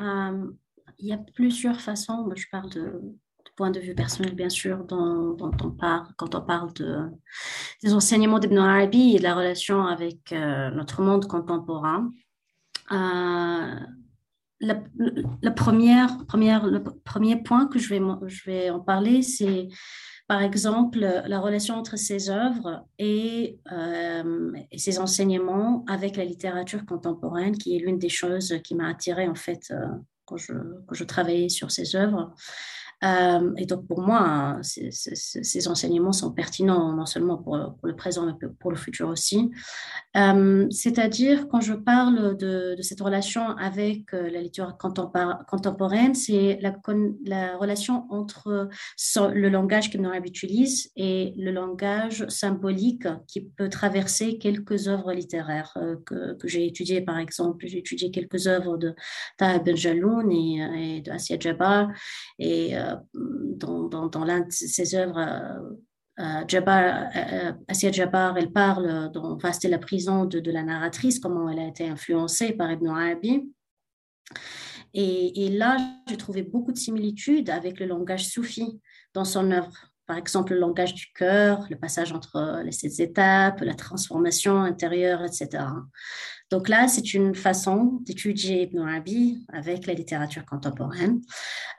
Euh, il y a plusieurs façons. Je parle de, point de vue personnel, bien sûr, dont, on parle, quand on parle de, des enseignements d'Ibn Arabi et de la relation avec euh, notre monde contemporain. Euh, la, première, première, le premier point que je vais, je vais en parler, c'est par exemple la relation entre ses œuvres et, euh, ses enseignements avec la littérature contemporaine, qui est l'une des choses qui m'a attirée en fait quand, je, quand je travaillais sur ses œuvres. Euh, et donc, pour moi, ces, enseignements sont pertinents non seulement pour, le présent, mais pour le futur aussi. Euh, c'est-à-dire, quand je parle de, cette relation avec euh, la littérature contemporaine, c'est la, la, relation entre le langage que Arabi utilise et le langage symbolique qui peut traverser quelques œuvres littéraires que, j'ai étudiées. Par exemple, j'ai étudié quelques œuvres de Taha Ben Jaloun et, et de Assia Jabbar. Et dans, dans, l'un de ses œuvres, euh, euh, Jabbar, euh, Assia Jabbar, elle parle dans Vaste la prison de, la narratrice, comment elle a été influencée par Ibn Arabi. Et là, j'ai trouvé beaucoup de similitudes avec le langage soufi dans son œuvre. Par exemple, le langage du cœur, le passage entre les sept étapes, la transformation intérieure, etc. Donc là, c'est une façon d'étudier Ibn Arabi avec la littérature contemporaine.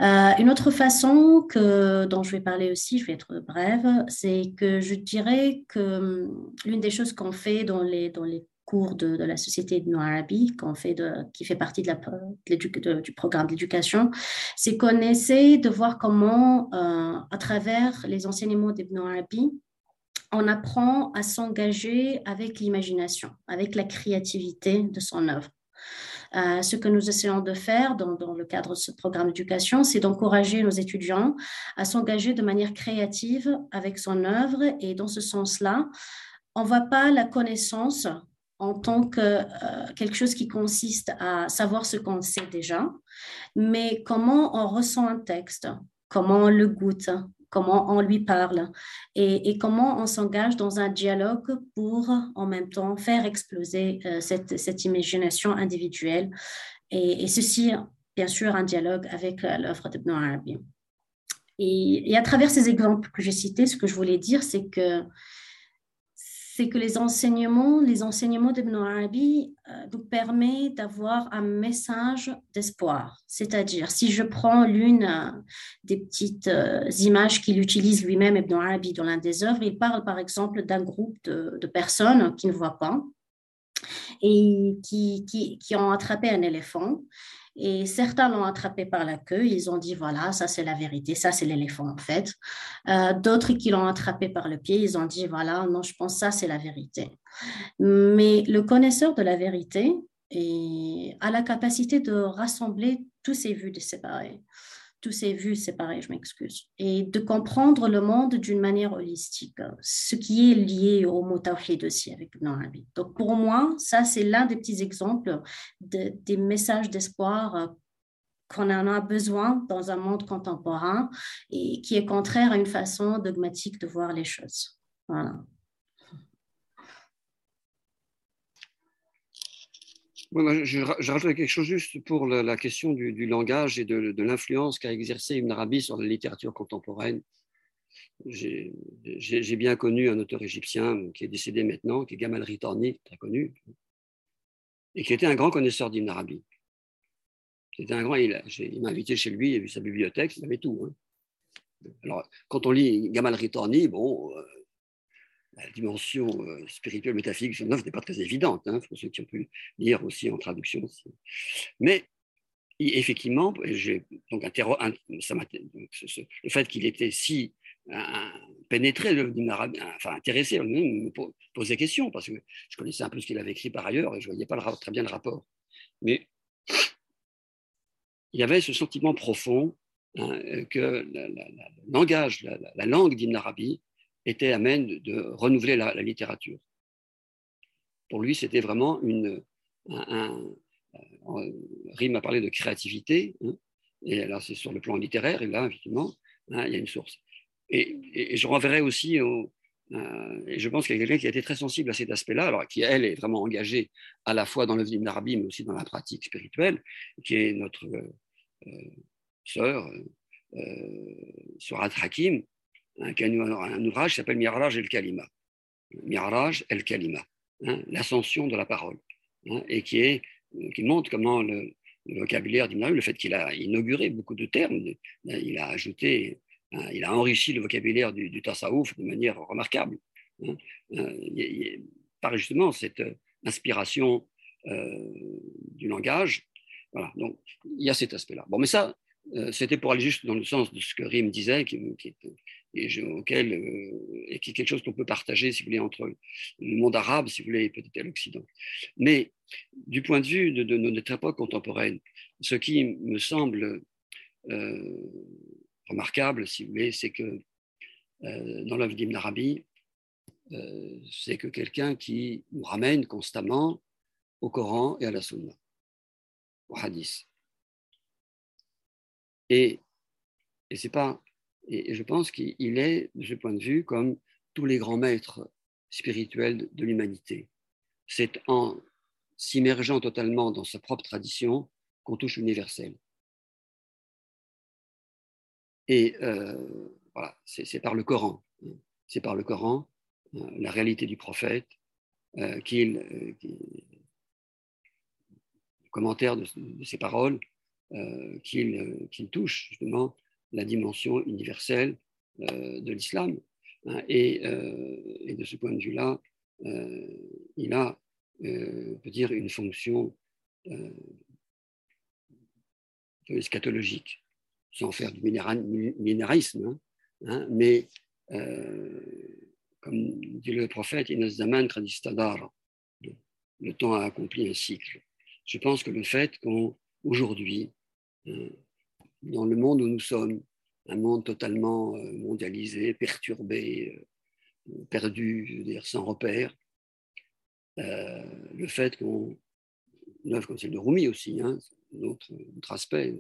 Euh, une autre façon que, dont je vais parler aussi, je vais être brève, c'est que je dirais que hum, l'une des choses qu'on fait dans les, dans les cours de, la Société Ibn Arabi, qu'on fait de, qui fait partie de du programme d'éducation, c'est qu'on essaie de voir comment, euh, à travers les enseignements d'Ibn Arabi, on apprend à s'engager avec l'imagination, avec la créativité de son œuvre. Euh, ce que nous essayons de faire dans, le cadre de ce programme d'éducation, c'est d'encourager nos étudiants à s'engager de manière créative avec son œuvre. Et dans ce sens-là, on ne voit pas la connaissance en tant que euh, quelque chose qui consiste à savoir ce qu'on sait déjà, mais comment on ressent un texte, comment on le goûte, comment on lui parle et, comment on s'engage dans un dialogue pour en même temps faire exploser euh, cette, imagination individuelle et, ceci, bien sûr, un dialogue avec euh, l'œuvre d'Ibn Arabi. Et, et à travers ces exemples que j'ai cités, ce que je voulais dire, c'est que c'est que les enseignements, les enseignements d'Ibn Arabi euh, nous permettent d'avoir un message d'espoir. C'est-à-dire, si je prends l'une euh, des petites euh, images qu'il utilise lui-même, Ibn Arabi, dans l'un des œuvres, il parle par exemple d'un groupe de, personnes qui ne voient pas et qui, ont attrapé un éléphant et certains l'ont attrapé par la queue. Ils ont dit, voilà, ça c'est la vérité, ça c'est l'éléphant en fait. Euh, d'autres qui l'ont attrapé par le pied, ils ont dit, voilà, non, je pense ça c'est la vérité. Mais le connaisseur de la vérité a la capacité de rassembler tous ces vues de séparer tous ces vues séparées, je m'excuse, et de comprendre le monde d'une manière holistique, ce qui est lié au mot tawhid aussi avec Ibn Arabi. Donc pour moi, ça c'est l'un des petits exemples des messages d'espoir qu'on en a besoin dans un monde contemporain et qui est contraire à une façon dogmatique de voir les choses. Voilà. Je, rajoute quelque chose juste pour la, question du, langage et de, l'influence qu'a exercé Ibn Arabi sur la littérature contemporaine. J'ai bien connu un auteur égyptien qui est décédé maintenant, qui est Gamal Ritorni, très connu, et qui était un grand connaisseur d'Ibn Arabi. C'était un grand, il, m'a invité chez lui, il a vu sa bibliothèque, il avait tout. Hein. Alors, quand on lit Gamal Ritorni, bon, euh, la dimension euh, spirituelle, métaphysique de n'est pas très évidente, hein, pour ceux qui ont pu lire aussi en traduction. Mais effectivement, donc ça le fait qu'il était si pénétré, enfin intéressé, me posait question, parce que je connaissais un peu ce qu'il avait écrit par ailleurs et je ne voyais pas très bien le rapport. Mais il y avait ce sentiment profond hein, que le langage, la, langue d'Ibn Arabi était amène de, renouveler la, littérature. Pour lui, c'était vraiment une. Un, Rime a parlé de créativité, hein, et là, c'est sur le plan littéraire, et là, effectivement, hein, il y a une source. Et, je renverrai aussi Euh, et je pense qu'il y a quelqu'un qui a été très sensible à cet aspect-là, alors qui, elle, est vraiment engagée à la fois dans le d'Ibn Arabi, mais aussi dans la pratique spirituelle, qui est notre euh, sœur, Surat Hakim, a un, ouvrage qui s'appelle Miraj el-Kalima. Miraj el-Kalima, hein, l'ascension de la parole, hein, et qui, est, qui montre comment le, le vocabulaire d'Ibn le fait qu'il a inauguré beaucoup de termes, il a ajouté Hein, il a enrichi le vocabulaire du, du de manière remarquable, euh, par justement cette euh, inspiration euh, du langage. Voilà, donc il y a cet aspect-là. Bon, mais ça, c'était pour aller juste dans le sens de ce que Rim disait, qui, qui, et auquel, et qui est quelque chose qu'on peut partager, si vous voulez, entre le monde arabe, si vous voulez, et peut-être l'Occident. Mais du point de vue de, notre époque contemporaine, ce qui me semble remarquable, si vous voulez, c'est que euh, dans l'œuvre d'Ibn Arabi, euh, c'est que quelqu'un qui nous ramène constamment au Coran et à la Sunna, au Hadith. Et, et c'est pas, et, je pense qu'il est, de ce point de vue, comme tous les grands maîtres spirituels de l'humanité. C'est en s'immergeant totalement dans sa propre tradition qu'on touche l'universel. Et euh, voilà, c'est par le Coran. C'est par le Coran, euh, la réalité du prophète, euh, qu'il, le commentaire de, ses paroles, qu'il touche justement la dimension universelle de l'islam. Hein, et, de ce point de vue-là, il a, on peut dire, une fonction eschatologique sans faire du minéralisme, hein, hein, mais euh, comme dit le prophète, le temps a accompli un cycle. Je pense que le fait qu'aujourd'hui, euh, dans le monde où nous sommes, un monde totalement euh, mondialisé, perturbé, perdu, veux dire, sans repère, le fait qu'on, une œuvre comme celle de Rumi aussi, hein, autre aspect,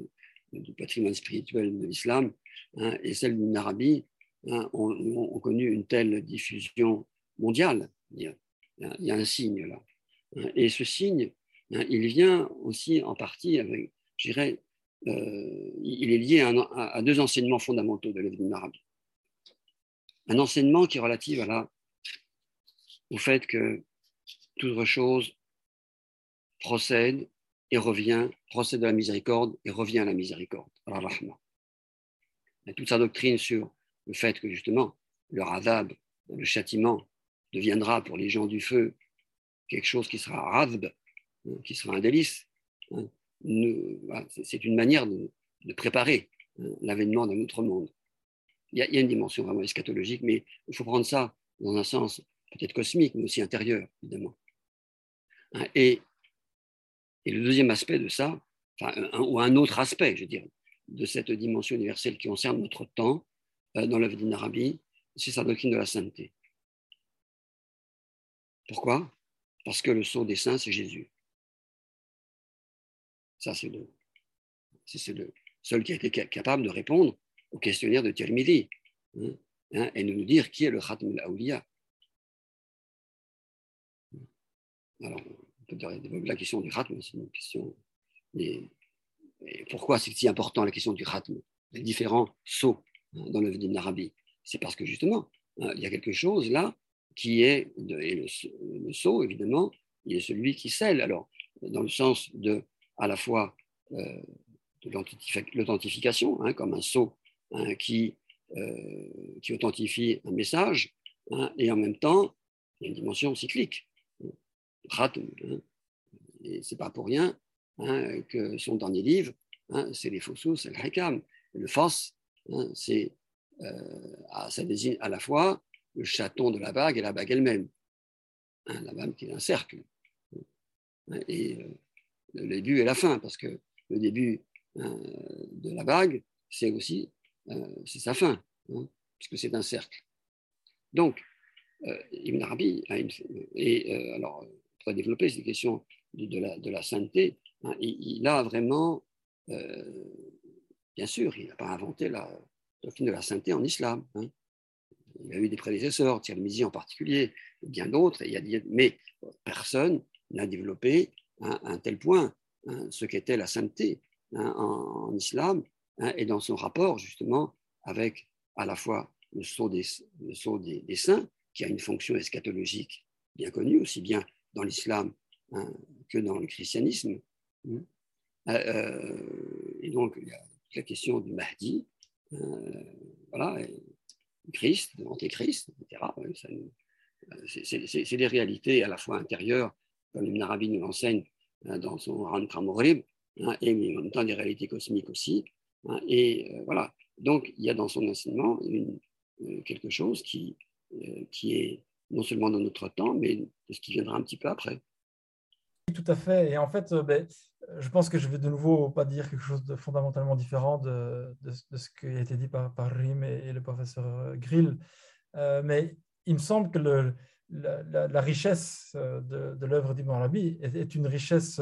du patrimoine spirituel de l'islam hein, et celle d'une Arabie hein, ont, connu une telle diffusion mondiale. Il y a, un signe là. Hein. et ce signe, il vient aussi en partie avec, je dirais, euh, il est lié à, deux enseignements fondamentaux de l'Église Arabie. Un enseignement qui est relatif au fait que toute chose procède et revient, procède de la miséricorde et revient à la miséricorde, à la rahma. Et toute sa doctrine sur le fait que justement le radab, le châtiment, deviendra pour les gens du feu quelque chose qui sera radb, hein, qui sera un délice. Hein. C'est une manière de, préparer hein, l'avènement d'un autre monde. Il y, a, une dimension vraiment eschatologique, mais il faut prendre ça dans un sens peut-être cosmique, mais aussi intérieur, évidemment. Et et le deuxième aspect de ça, ou un autre aspect, je dirais, de cette dimension universelle qui concerne notre temps euh, dans l'œuvre d'Inarabi, c'est sa doctrine de la sainteté. Pourquoi? Parce que le sceau des saints, c'est Jésus. Ça, c'est le, seul qui a été capable de répondre au questionnaire de Tirmidhi hein, hein, et de nous dire qui est le Khatm al-Awliya. Alors, la question du khatm, c'est une question. Pourquoi c'est si important la question du khatm? Les différents sauts hein, dans le d'Ibn Arabi. C'est parce que justement, il y a quelque chose là qui est, et le, le saut évidemment, il est celui qui scelle. Alors, dans le sens de, à la fois euh, de l'authentification, hein, comme un saut qui, euh, qui authentifie un message, et en même temps, il y a une dimension cyclique. Hein. Et c'est pas pour rien hein, que son dernier livre, hein, c'est les Fossos, c'est le Hikam. Le Fos, hein, c'est, euh, ça désigne à la fois le chaton de la bague et la bague elle-même. la bague qui est un cercle. Et euh, le début et la fin, parce que le début de la bague, c'est aussi euh, c'est sa fin, puisque c'est un cercle. Donc, Ibn Arabi, et alors, pour développer ces questions de, la, de la, sainteté, hein, il, a vraiment, euh, bien sûr, il n'a pas inventé la doctrine de la sainteté en islam. Hein. il y a eu des prédécesseurs, Tirmizi en particulier, bien d'autres, mais personne n'a développé à un tel point hein, ce qu'était la sainteté hein, en, islam et dans son rapport justement avec à la fois le sceau des, des, saints, qui a une fonction eschatologique bien connue, aussi bien dans l'islam que dans le christianisme. Euh, euh, et donc, il y a la question du Mahdi, euh, voilà, Christ, l'Antéchrist, etc. C'est des réalités à la fois intérieures, comme Ibn Arabi nous l'enseigne dans son Ran Kramorib, hein, et en même temps des réalités cosmiques aussi. Hein, et voilà, donc il y a dans son enseignement une, quelque chose qui, qui est non seulement dans notre temps, mais de ce qui viendra un petit peu après. Tout à fait. Et en fait, euh, ben, je pense que je vais de nouveau pas dire quelque chose de fondamentalement différent de, de, ce qui a été dit par, Rim et, le professeur euh, Grill. Euh, mais il me semble que le, la, richesse de, de l'œuvre d'Ibn Arabi est, une richesse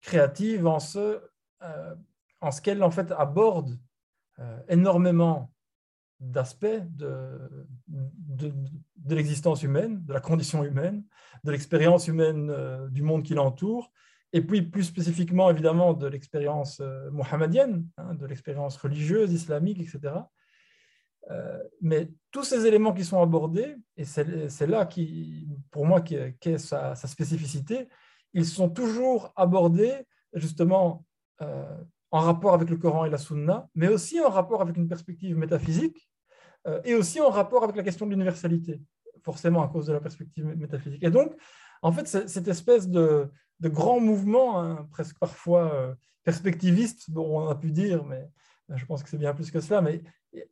créative en ce, en ce qu'elle en fait aborde énormément d'aspects de, l'existence humaine, de la condition humaine, de l'expérience humaine euh, du monde qui l'entoure, et puis plus spécifiquement évidemment de l'expérience euh, mohammedienne, hein, de l'expérience religieuse, islamique, etc. Euh, mais tous ces éléments qui sont abordés, et c'est là qui, pour moi, qui, est sa, spécificité, ils sont toujours abordés justement en rapport avec le Coran et la Sunna, mais aussi en rapport avec une perspective métaphysique euh, et aussi en rapport avec la question de l'universalité, forcément à cause de la perspective métaphysique. Et donc, en fait, cette espèce de, grand mouvement, hein, presque parfois euh, perspectiviste, dont on a pu dire, mais euh, je pense que c'est bien plus que cela, mais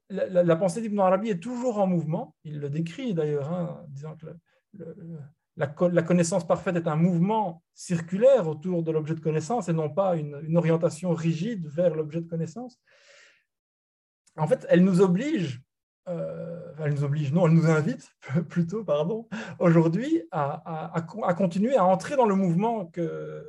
la, pensée d'Ibn Arabi est toujours en mouvement. Il le décrit d'ailleurs, hein, disant que la, connaissance parfaite est un mouvement circulaire autour de l'objet de connaissance et non pas une, orientation rigide vers l'objet de connaissance. En fait, elle nous oblige euh, elle nous oblige, non, elle nous invite plutôt, pardon, aujourd'hui à, à, continuer à entrer dans le mouvement euh,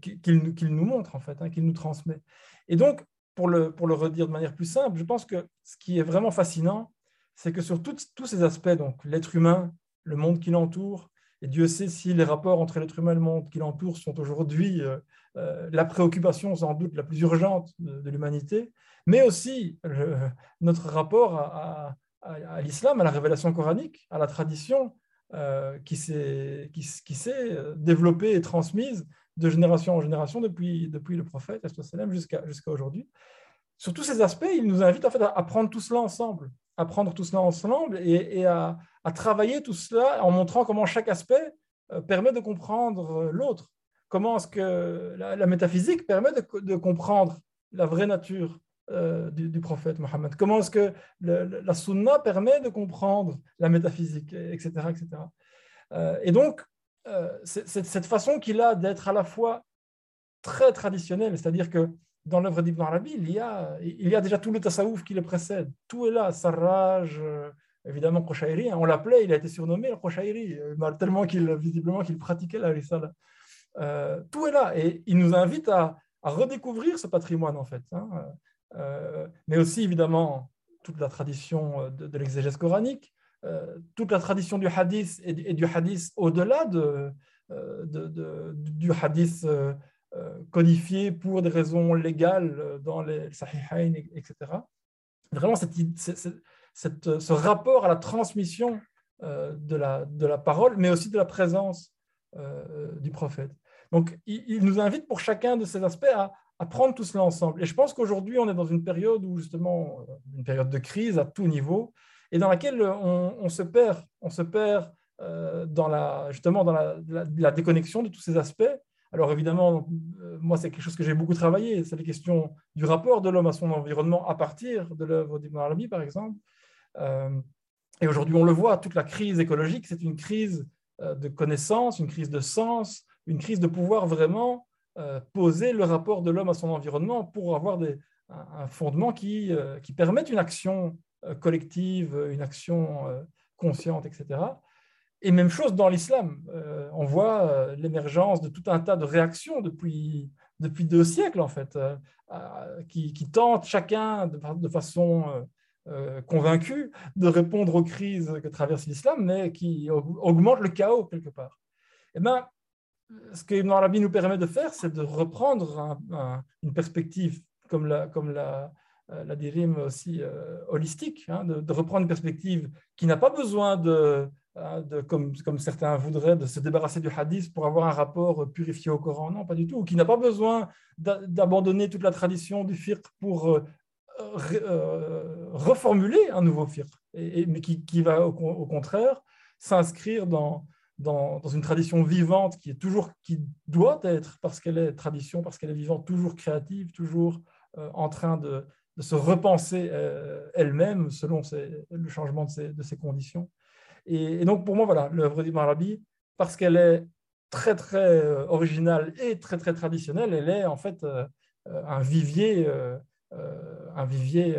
qu'il nous montre, en fait, hein, qu'il nous transmet. Et donc, pour le, pour le redire de manière plus simple, je pense que ce qui est vraiment fascinant, c'est que sur tous ces aspects, donc l'être humain, le monde qui l'entoure, et Dieu sait si les rapports entre l'être humain et le monde qui l'entoure sont aujourd'hui euh, la préoccupation sans doute la plus urgente de l'humanité, mais aussi notre rapport à, l'islam, à la révélation coranique, à la tradition euh, qui s'est développée et transmise de génération en génération depuis, depuis le prophète jusqu'à jusqu'à aujourd'hui. Sur tous ces aspects, il nous invite en fait à, prendre tout cela ensemble, à prendre tout cela ensemble et, à, travailler tout cela en montrant comment chaque aspect euh, permet de comprendre l'autre. Comment est-ce que la, métaphysique permet de, comprendre la vraie nature euh, du, prophète Mohammed? Comment est-ce que la sunna permet de comprendre la métaphysique, etc. etc. Euh, et donc, euh, cette façon qu'il a d'être à la fois très traditionnelle, c'est-à-dire que dans l'œuvre d'Ibn Arabi, il y, a, il y a déjà tout le tasawuf qui le précède. Tout est là, Sarraj, évidemment Qushairi, on l'appelait, il a été surnommé le Qushairi, tellement qu'il visiblement qu'il pratiquait la risala. tout est là et il nous invite à, redécouvrir ce patrimoine en fait. Hein. Euh, mais aussi évidemment toute la tradition euh, de, l'exégèse coranique, euh, toute la tradition du hadith et, du hadith au-delà de, du hadith codifié pour des raisons légales dans les sahihain, etc. Vraiment, cette, ce rapport à la transmission de, la, de la parole, mais aussi de la présence du prophète. Donc, il, nous invite pour chacun de ces aspects à, à prendre tout cela ensemble. Et je pense qu'aujourd'hui, on est dans une période où justement, euh, une période de crise à tout niveau, et dans laquelle on, se perd, on se perd euh, dans la, justement dans la, déconnexion de tous ces aspects. Alors évidemment, euh, moi, c'est quelque chose que j'ai beaucoup travaillé, c'est les questions du rapport de l'homme à son environnement à partir de l'œuvre d'Ibn Arabi, par exemple. et aujourd'hui, on le voit, toute la crise écologique, c'est une crise de connaissance, une crise de sens, une crise de pouvoir vraiment euh, poser le rapport de l'homme à son environnement pour avoir un, fondement qui, euh, permette une action euh, collective, une action consciente, etc. Et même chose dans l'islam. on voit l'émergence de tout un tas de réactions depuis, depuis deux siècles, en fait, qui, tentent chacun de, façon convaincu de répondre aux crises que traverse l'islam, mais qui augmente le chaos quelque part. Eh bien, ce que Ibn Arabi nous permet de faire, c'est de reprendre une perspective comme la, comme la, la dirime aussi holistique, hein, de, de, reprendre une perspective qui n'a pas besoin de, Hein, comme, comme, certains voudraient, de se débarrasser du hadith pour avoir un rapport purifié au Coran. Non, pas du tout. Qui n'a pas besoin d'abandonner toute la tradition du fiqh pour euh, euh, reformuler un nouveau fiqh, mais qui, qui va au, contraire s'inscrire dans, dans, dans, une tradition vivante qui est toujours, qui doit être, parce qu'elle est tradition, parce qu'elle est vivante, toujours créative, toujours euh, en train de, de se repenser elle-même selon le changement de ses, conditions. Et, donc, pour moi, voilà, l'œuvre d'Ibn Arabi, parce qu'elle est très, très euh, originale et très, très traditionnelle, elle est en fait euh, euh, un vivier, un vivier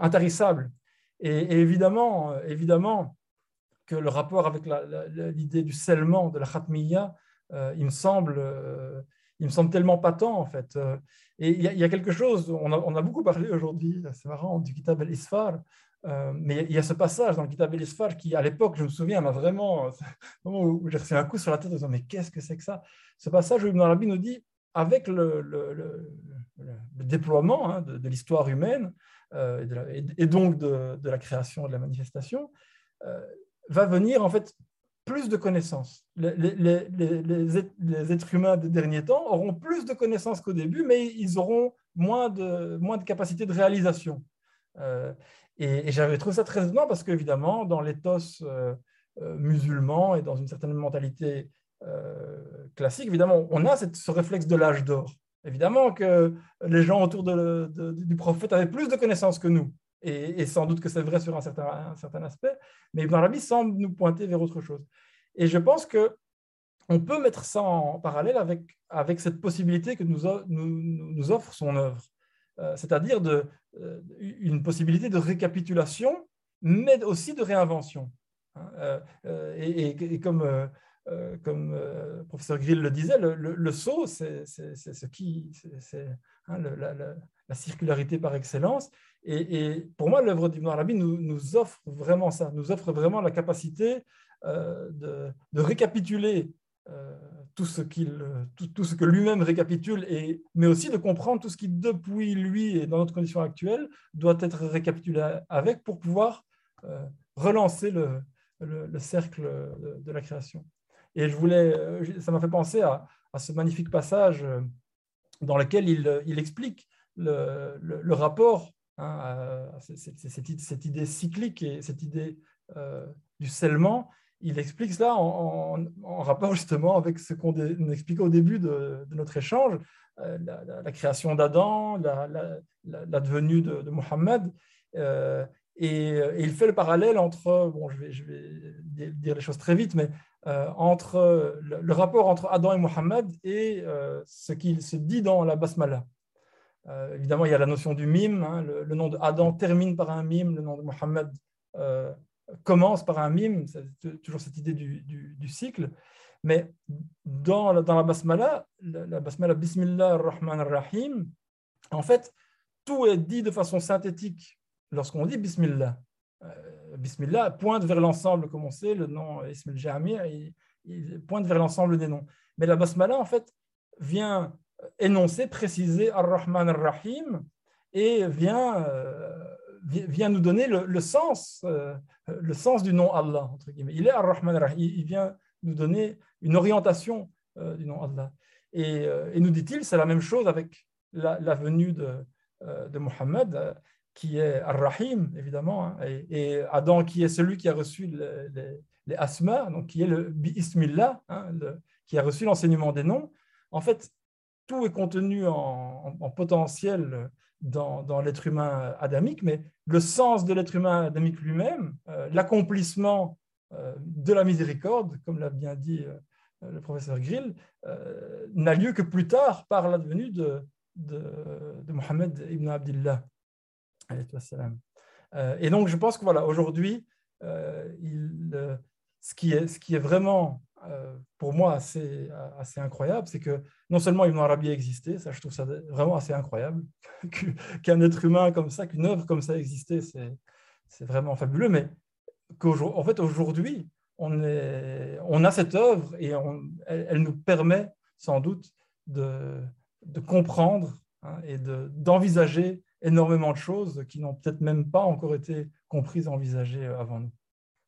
intarissable. Et, évidemment, évidemment que le rapport avec l'idée du scellement, de la khatmiya, il me semble il me semble tellement patent en fait. Et il y, a quelque chose, on a, beaucoup parlé aujourd'hui, c'est marrant, du Kitab al-Isfar, euh, mais il y a ce passage dans le Kitab el qui, à l'époque, je me souviens, m'a vraiment, où j'ai reçu un coup sur la tête en disant Mais qu'est-ce que c'est que ça? Ce passage où Ibn Arabi nous dit avec le, déploiement hein, de, l'histoire humaine euh, et, donc de, la création de la manifestation, euh, va venir en fait plus de connaissances. Les, êtres humains des derniers temps auront plus de connaissances qu'au début, mais ils auront moins de, moins de capacité de réalisation. Et, j'avais trouvé ça très étonnant parce qu'évidemment, dans l'éthos euh, euh, musulman et dans une certaine mentalité euh, classique, évidemment, on a ce réflexe de l'âge d'or. Évidemment que les gens autour du prophète avaient plus de connaissances que nous. Et, sans doute que c'est vrai sur un certain, aspect, mais Ibn semble nous pointer vers autre chose. Et je pense que on peut mettre ça en parallèle avec, avec cette possibilité que nous, nous, nous offre son œuvre. Euh, c'est-à-dire euh, une possibilité de récapitulation, mais aussi de réinvention. Hein. Euh, et, comme, comme le professeur Grill le disait, le, le, saut, c'est ce qui, c'est hein, la, circularité par excellence. Et, pour moi, l'œuvre d'Ibn Arabi nous, nous, offre vraiment ça, nous offre vraiment la capacité de, de, récapituler tout ce, qu'il, tout, tout, ce que lui-même récapitule, et, mais aussi de comprendre tout ce qui, depuis lui et dans notre condition actuelle, doit être récapitulé avec pour pouvoir euh, relancer le, le, cercle de, la création. Et je voulais, euh, ça m'a fait penser à, à, ce magnifique passage euh, dans lequel il, il explique le, le, rapport hein, à cette, idée cyclique et cette idée du scellement il explique cela en, rapport justement avec ce qu'on expliquait au début de, notre échange, euh, la, création d'Adam, la, devenue de, de Mohammed. Euh, et, il fait le parallèle entre, bon, je vais, dire les choses très vite, mais euh, entre le, rapport entre Adam et Mohammed et ce qu'il se dit dans la Basmala. Évidemment, il y a la notion du mime. Hein, le, nom de Adam termine par un mime, le nom de Mohammed commence par un mime, c'est toujours cette idée du, cycle, mais dans la, basmala, la, basmala Bismillah ar-Rahman ar-Rahim, en fait, tout est dit de façon synthétique lorsqu'on dit Bismillah. Euh, bismillah pointe vers l'ensemble, comme on sait, le nom Ismail Jami, il, pointe vers l'ensemble des noms. Mais la basmala, en fait, vient énoncer, préciser Ar-Rahman Ar-Rahim et vient euh, vient nous donner le, sens, euh, le sens du nom Allah. Entre guillemets. Il est Ar-Rahman Rahim. Il vient nous donner une orientation euh, du nom Allah. Et, et nous dit-il, c'est la même chose avec la, venue de, de Muhammad, qui est Ar-Rahim, évidemment, hein, et, Adam, qui est celui qui a reçu les, les, asma, donc qui est le Bismillah, hein, qui a reçu l'enseignement des noms. En fait, tout est contenu en, en potentiel dans, l'être humain adamique, mais le sens de l'être humain adamique lui-même, euh, l'accomplissement euh, de la miséricorde, comme l'a bien dit euh, le professeur Grill, n'a lieu que plus tard par l'advenue de, de, Mohammed ibn Abdillah. et donc, je pense que voilà, aujourd'hui, ce, ce qui est vraiment pour moi assez, assez incroyable, c'est que non seulement Ibn Arabi a existé, ça je trouve ça vraiment assez incroyable, qu'un être humain comme ça, qu'une œuvre comme ça existait, c'est vraiment fabuleux, mais qu'en fait aujourd'hui, on, a cette œuvre et elle, nous permet sans doute de, comprendre hein, et d'envisager énormément de choses qui n'ont peut-être même pas encore été comprises, envisagées avant nous.